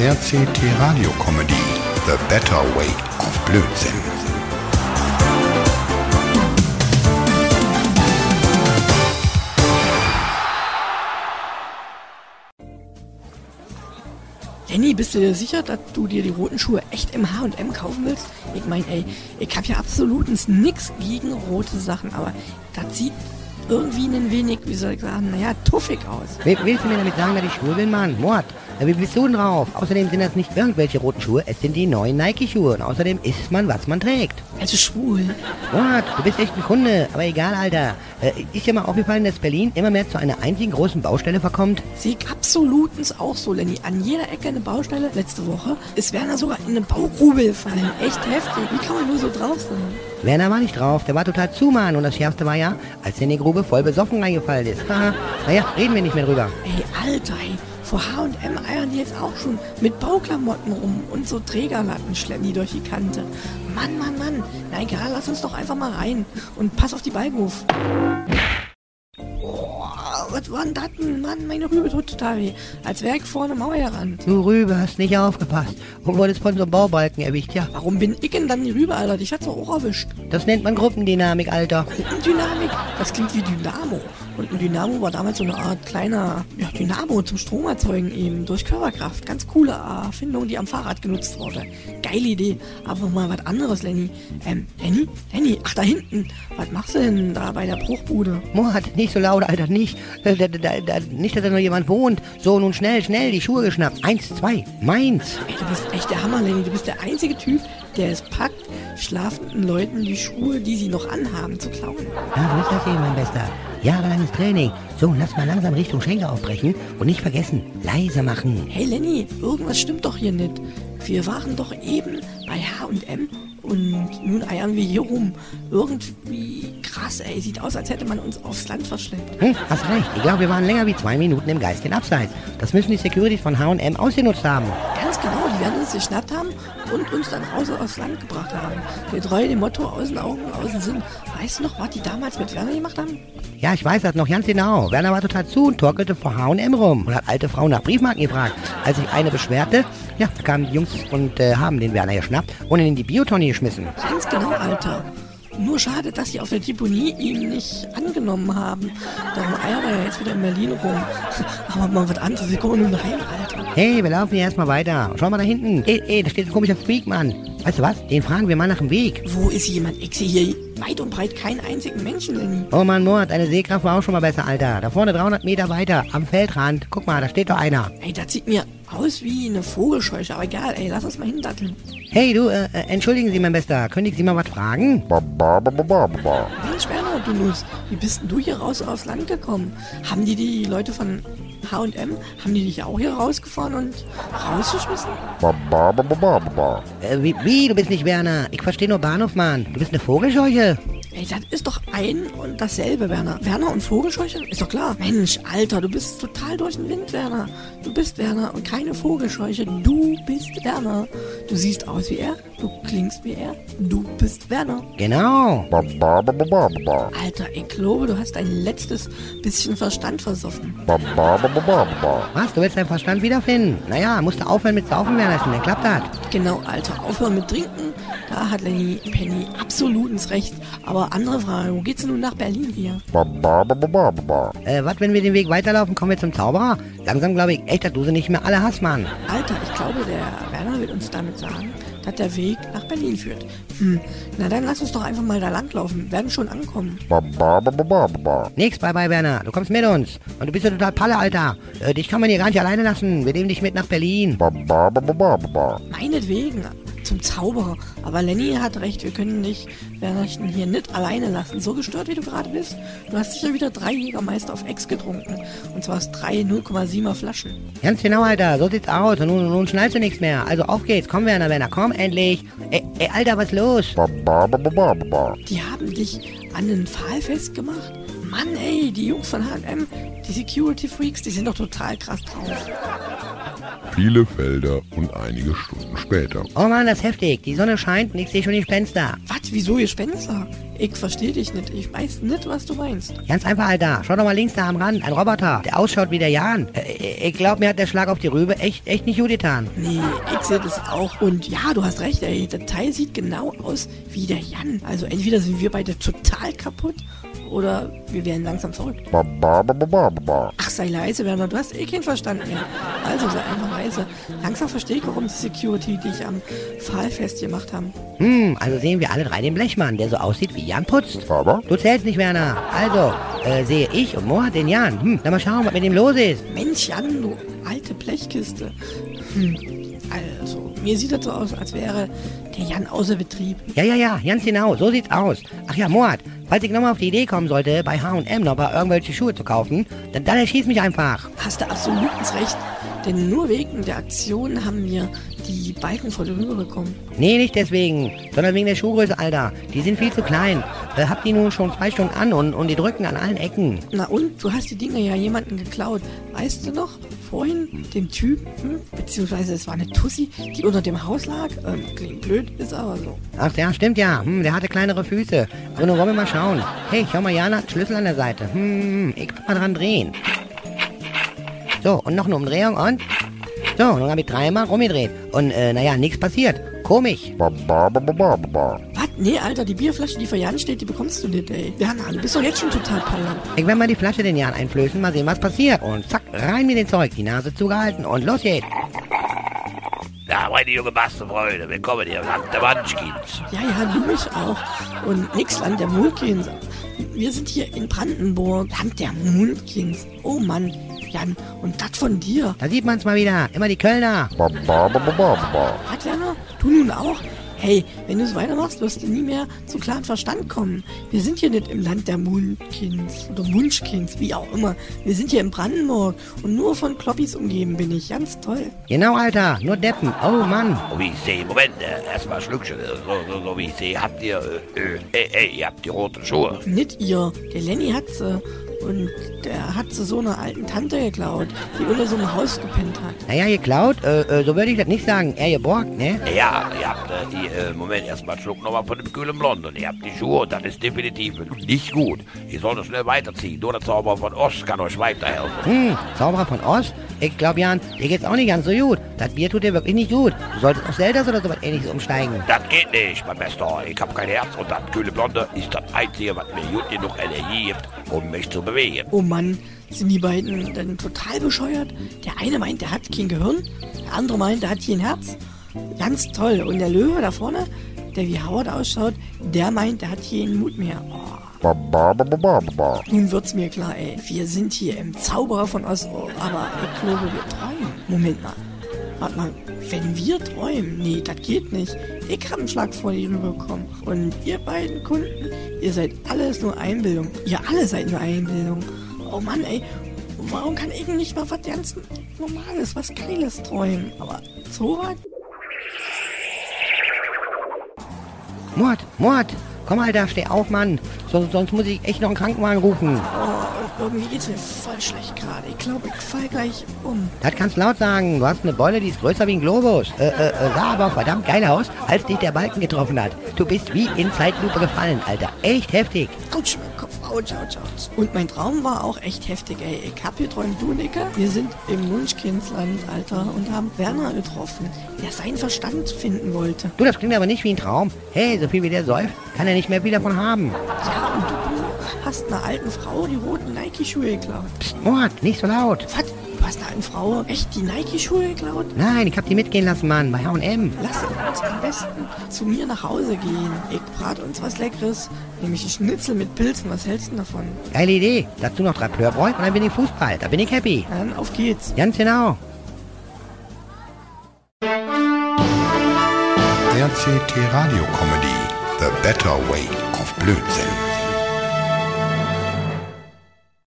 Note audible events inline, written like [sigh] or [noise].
RCT Radio Comedy The Better Way of Blödsinn. Lenny, bist du dir sicher, dass du dir die roten Schuhe echt im H&M kaufen willst? Ich meine, ey, ich hab ja absolut nix gegen rote Sachen, aber das sieht irgendwie ein wenig, wie soll ich sagen, naja, tuffig aus. Will- Willst du mir damit sagen, dass ich schwul bin, Mann? Mord. Ja, Wie bist du denn drauf? Außerdem sind das nicht irgendwelche roten Schuhe, es sind die neuen Nike-Schuhe. Und außerdem isst man, was man trägt. Also schwul. Mord, du bist echt ein Kunde. Aber egal, Alter. Äh, ist dir mal aufgefallen, dass Berlin immer mehr zu einer einzigen großen Baustelle verkommt? Ich absolutens auch so, Lenny. An jeder Ecke eine Baustelle. Letzte Woche ist Werner sogar in eine Baugrube gefallen. Echt heftig. Wie kann man nur so drauf sein? Werner war nicht drauf, der war total zu, Mann. Und das Schärfste war ja, als er in die Grube voll besoffen reingefallen ist. Naja, reden wir nicht mehr drüber. Ey, Alter, ey. Vor H&M eiern die jetzt auch schon mit Bauklamotten rum und so Trägerlatten schleppen die durch die Kante. Mann, Mann, Mann. Na egal, lass uns doch einfach mal rein und pass auf die Balkenhof. Was war denn das? Mann, meine Rübe tut total weh. Als wäre ich vor eine Mauer gerannt. Du Rübe, hast nicht aufgepasst und wurdest von so einem Baubalken erwischt, ja. Warum bin ich denn dann die Rübe, Alter? Dich hat's doch auch erwischt. Das nennt man Gruppendynamik, Alter. Gruppendynamik, das klingt wie Dynamo. Und ein Dynamo war damals so eine Art kleiner ja, Dynamo zum Stromerzeugen eben durch Körperkraft. Ganz coole Erfindung, die am Fahrrad genutzt wurde. Geile Idee. Aber mal was anderes, Lenny. Ähm, Lenny? Lenny, ach da hinten. Was machst du denn da bei der Bruchbude? Mord, nicht so laut, Alter, nicht. Da, da, da, da, nicht, dass da noch jemand wohnt. So, nun schnell, schnell, die Schuhe geschnappt. Eins, zwei, meins. Ey, du bist echt der Hammer, Lenny. Du bist der einzige Typ, der es packt, schlafenden Leuten die Schuhe, die sie noch anhaben, zu klauen. Ja, so ist das eben, mein Bester. Jahrelanges Training. So, lass mal langsam Richtung Schenke aufbrechen. Und nicht vergessen, leise machen. Hey Lenny, irgendwas stimmt doch hier nicht. Wir waren doch eben bei H&M und nun eiern wir hier rum. Irgendwie krass, ey. Sieht aus, als hätte man uns aufs Land verschleppt. Hm, hast recht. Ich glaube, wir waren länger wie zwei Minuten im geistigen Abseits. Das müssen die Securities von H&M ausgenutzt haben. Werden uns geschnappt haben und uns dann raus aufs Land gebracht haben. Getreu dem Motto, außen Augen, außen Sinn. Weißt du noch, was die damals mit Werner gemacht haben? Ja, ich weiß das noch ganz genau. Werner war total zu und torkelte vor H&M rum und hat alte Frauen nach Briefmarken gefragt. Als sich eine beschwerte, ja, da kamen die Jungs und äh, haben den Werner geschnappt und ihn in die Biotonne geschmissen. Ganz genau, Alter. Nur schade, dass sie auf der Deponie ihn nicht angenommen haben. Darum eiert er ja jetzt wieder in Berlin rum. [laughs] Aber mal was anderes, wir kommen nun heim, Alter. Hey, wir laufen hier erstmal weiter. Schau mal da hinten. Ey, ey, da steht ein komischer Freak, Mann. Weißt du was? Den fragen wir mal nach dem Weg. Wo ist jemand? Ich sehe hier weit und breit keinen einzigen Menschen, Lenny. Oh Mann, Mord, deine Sehkraft war auch schon mal besser, Alter. Da vorne 300 Meter weiter, am Feldrand. Guck mal, da steht doch einer. Ey, das sieht mir aus wie eine Vogelscheuche, aber egal, ey, lass uns mal hindatteln. Hey, du, äh, äh, entschuldigen Sie, mein Bester. Könnte ich Sie mal was fragen? Mensch, Werner, du Nuss, wie bist denn du hier raus aufs Land gekommen? Haben die die Leute von H&M, haben die dich auch hier rausgefahren und rausgeschmissen? Äh, wie, wie, du bist nicht Werner? Ich verstehe nur Bahnhof, Mann. Du bist eine Vogelscheuche. Ey, das ist doch ein und dasselbe, Werner. Werner und Vogelscheuche? Ist doch klar. Mensch, Alter, du bist total durch den Wind, Werner. Du bist Werner und keine Vogelscheuche. Du bist Werner. Du siehst aus wie er, du klingst wie er. Du bist Werner. Genau. Alter, ich glaube, du hast dein letztes bisschen Verstand versoffen. Was, du willst deinen Verstand wiederfinden? Naja, musst du aufhören mit Saufen, Wernerchen, dann klappt das. Genau, Alter, aufhören mit Trinken. Da hat Lenny Penny absolutens recht. Aber andere Frage, wo geht's denn nun nach Berlin hier? Äh, was, wenn wir den Weg weiterlaufen, kommen wir zum Zauberer? Langsam glaube ich echt, dass du sie nicht mehr alle hast, Mann. Alter, ich glaube, der Werner wird uns damit sagen, dass der Weg nach Berlin führt. Hm, na dann lass uns doch einfach mal da langlaufen. Wir werden schon ankommen. Nix, bye bye, Werner. Du kommst mit uns. Und du bist ja total Palle, Alter. Äh, dich kann man hier gar nicht alleine lassen. Wir nehmen dich mit nach Berlin. Meinetwegen, zum Zauberer. Aber Lenny hat recht, wir können dich, Wernerchen, hier nicht alleine lassen. So gestört, wie du gerade bist. Du hast sicher wieder drei Jägermeister auf Ex getrunken. Und zwar aus drei 0,7er Flaschen. Ganz genau, Alter. So sieht's aus. Und nun, nun schnallst du nichts mehr. Also auf geht's. Komm, Werner, Werner. Komm endlich. Ey, ey Alter, was los? Die haben dich an den Pfahl festgemacht? Mann, ey, die Jungs von H&M, die Security Freaks, die sind doch total krass drauf. Viele Felder und einige Stunden später. Oh Mann, das ist heftig. Die Sonne scheint und ich sehe schon die Fenster. Was, wieso Gespenster? Ich verstehe dich nicht. Ich weiß nicht, was du meinst. Ganz einfach, Alter. Schau doch mal links da am Rand. Ein Roboter, der ausschaut wie der Jan. Äh, ich glaube, mir hat der Schlag auf die Rübe echt, echt nicht gut getan. Nee, ich sehe das auch. Und ja, du hast recht, ey. Der Teil sieht genau aus wie der Jan. Also entweder sind wir beide total kaputt oder wir werden langsam verrückt. Ach, sei leise, Werner, du hast eh keinen Verstand mehr. Also sei einfach leise. Langsam verstehe ich, warum die Security dich am Pfahl festgemacht haben. Hm, also sehen wir alle drei den Blechmann, der so aussieht wie Jan putzt. Aber? Du zählst nicht, Werner. Also, äh, sehe ich und Mohat den Jan. Hm, dann mal schauen, was mit dem los ist. Mensch, Jan, du alte Blechkiste. Hm, also, mir sieht das so aus, als wäre der Jan außer Betrieb. Ja, ja, ja, ganz genau, so sieht's aus. Ach ja, Moat, falls ich nochmal auf die Idee kommen sollte, bei H&M noch mal irgendwelche Schuhe zu kaufen, dann, dann erschieß mich einfach. Hast du absolut recht. Denn nur wegen der Aktion haben wir die Balken vor der Rübe bekommen. Nee, nicht deswegen, sondern wegen der Schuhgröße, Alter. Die sind viel zu klein. Äh, hab die nun schon zwei Stunden an und, und die drücken an allen Ecken. Na und, du hast die Dinger ja jemanden geklaut. Weißt du noch, vorhin dem Typen, beziehungsweise es war eine Tussi, die unter dem Haus lag. Ähm, klingt blöd, ist aber so. Ach ja, stimmt ja. Hm, der hatte kleinere Füße. So, nun wollen wir mal schauen. Hey, schau mal, Jana hat einen Schlüssel an der Seite. Hm, ich kann mal dran drehen. So, und noch eine Umdrehung und... So, nun habe ich dreimal rumgedreht. Und, äh, naja, nichts passiert. Komisch. Was? Nee, Alter, die Bierflasche, die vor Jan steht, die bekommst du nicht, ey. Werner, du bist doch jetzt schon total pallern. Ich werde mal die Flasche den Jan einflößen, mal sehen, was passiert. Und zack, rein mit dem Zeug, die Nase zugehalten und los geht's. Na, meine junge Masterfreunde, willkommen hier im Land der Munchkins. Ja, ja, du mich auch. Und nix Land der Moonkins. Wir sind hier in Brandenburg, Land der Moonkins. Oh Mann, Jan, und das von dir. Da sieht man's mal wieder. Immer die Kölner. Was, Werner? Du nun auch? Hey, wenn du es weitermachst, wirst du nie mehr zu klaren Verstand kommen. Wir sind hier nicht im Land der Moonkins oder Munchkins, wie auch immer. Wir sind hier in Brandenburg und nur von Kloppis umgeben bin ich. Ganz toll. Genau, Alter. Nur Deppen. Oh, Mann. Und wie ich sehe, Moment, äh, erstmal Schlückchen. äh, So, so, so wie ich sehe, habt ihr, äh, äh, ey, ey, ihr habt die roten Schuhe. Nicht ihr. Der Lenny hat sie. Und der hat sie so einer alten Tante geklaut, die unter so einem Haus gepennt hat. Naja, geklaut, äh, äh, so würde ich das nicht sagen. Eher geborgt, ne? Ja, ihr habt, äh, die, äh, Moment, erstmal Schluck nochmal von dem kühlen Blond. Und ihr habt die Schuhe und das ist definitiv nicht gut. Ihr solltet schnell weiterziehen. Nur der Zauberer von Ost kann euch weiterhelfen. Hm, Zauberer von Ost? Ich glaub, Jan, dir geht's auch nicht ganz so gut. Das Bier tut dir wirklich nicht gut. Du solltest auf Zeldas oder sowas ähnliches umsteigen. Das geht nicht, mein Bester. Ich hab kein Herz und das kühle Blonde ist das Einzige, was mir gut genug Energie gibt, um mich zu bewegen. Oh Mann, sind die beiden denn total bescheuert? Der eine meint, der hat kein Gehirn, der andere meint, der hat kein Herz. Ganz toll. Und der Löwe da vorne, der wie Howard ausschaut, der meint, der hat keinen Mut mehr. Oh. Nun wird's mir klar, ey. Wir sind hier im Zauberer von Oslo, aber ich glaube, wir träumen. Moment mal. Warte mal, wenn wir träumen, nee, das geht nicht. Ich hab einen Schlag vor die Rübe bekommen. Und ihr beiden Kunden, ihr seid alles nur Einbildung. Ihr alle seid nur Einbildung. Oh Mann, ey. Warum kann ich nicht mal was ganz Normales, was Geiles träumen? Aber so was? Mord, Mord. Komm, Alter, steh auf, Mann. Sonst, sonst muss ich echt noch einen Krankenwagen rufen. Oh, irgendwie geht's mir voll schlecht gerade. Ich glaube, ich fall gleich um. Das kannst laut sagen. Du hast eine Beule, die ist größer wie ein Globus. Äh, äh, äh, sah aber verdammt geil aus, als dich der Balken getroffen hat. Du bist wie in Zeitlupe gefallen, Alter. Echt heftig. Autsch, Autsch, autsch, autsch. Und mein Traum war auch echt heftig, ey. Ich hab geträumt, du, Nicke. Wir sind im Munchkindsland, Alter, und haben Werner getroffen, der seinen Verstand finden wollte. Du, das klingt aber nicht wie ein Traum. Hey, so viel wie der säuft, kann er nicht mehr viel davon haben. Ja, hast einer alten Frau die roten Nike-Schuhe geklaut. Psst, Mord, nicht so laut. Was? Du hast einer alten Frau echt die Nike-Schuhe geklaut? Nein, ich hab die mitgehen lassen, Mann, bei H&M. Lass uns am besten zu mir nach Hause gehen. Ich brate uns was Leckeres, nämlich ein Schnitzel mit Pilzen. Was hältst du davon? Geile Idee. Dazu noch drei Plörbräu und dann bin ich Fußball. Da bin ich happy. Dann auf geht's. Ganz genau. RCT Radio Comedy The Better Way of Blödsinn.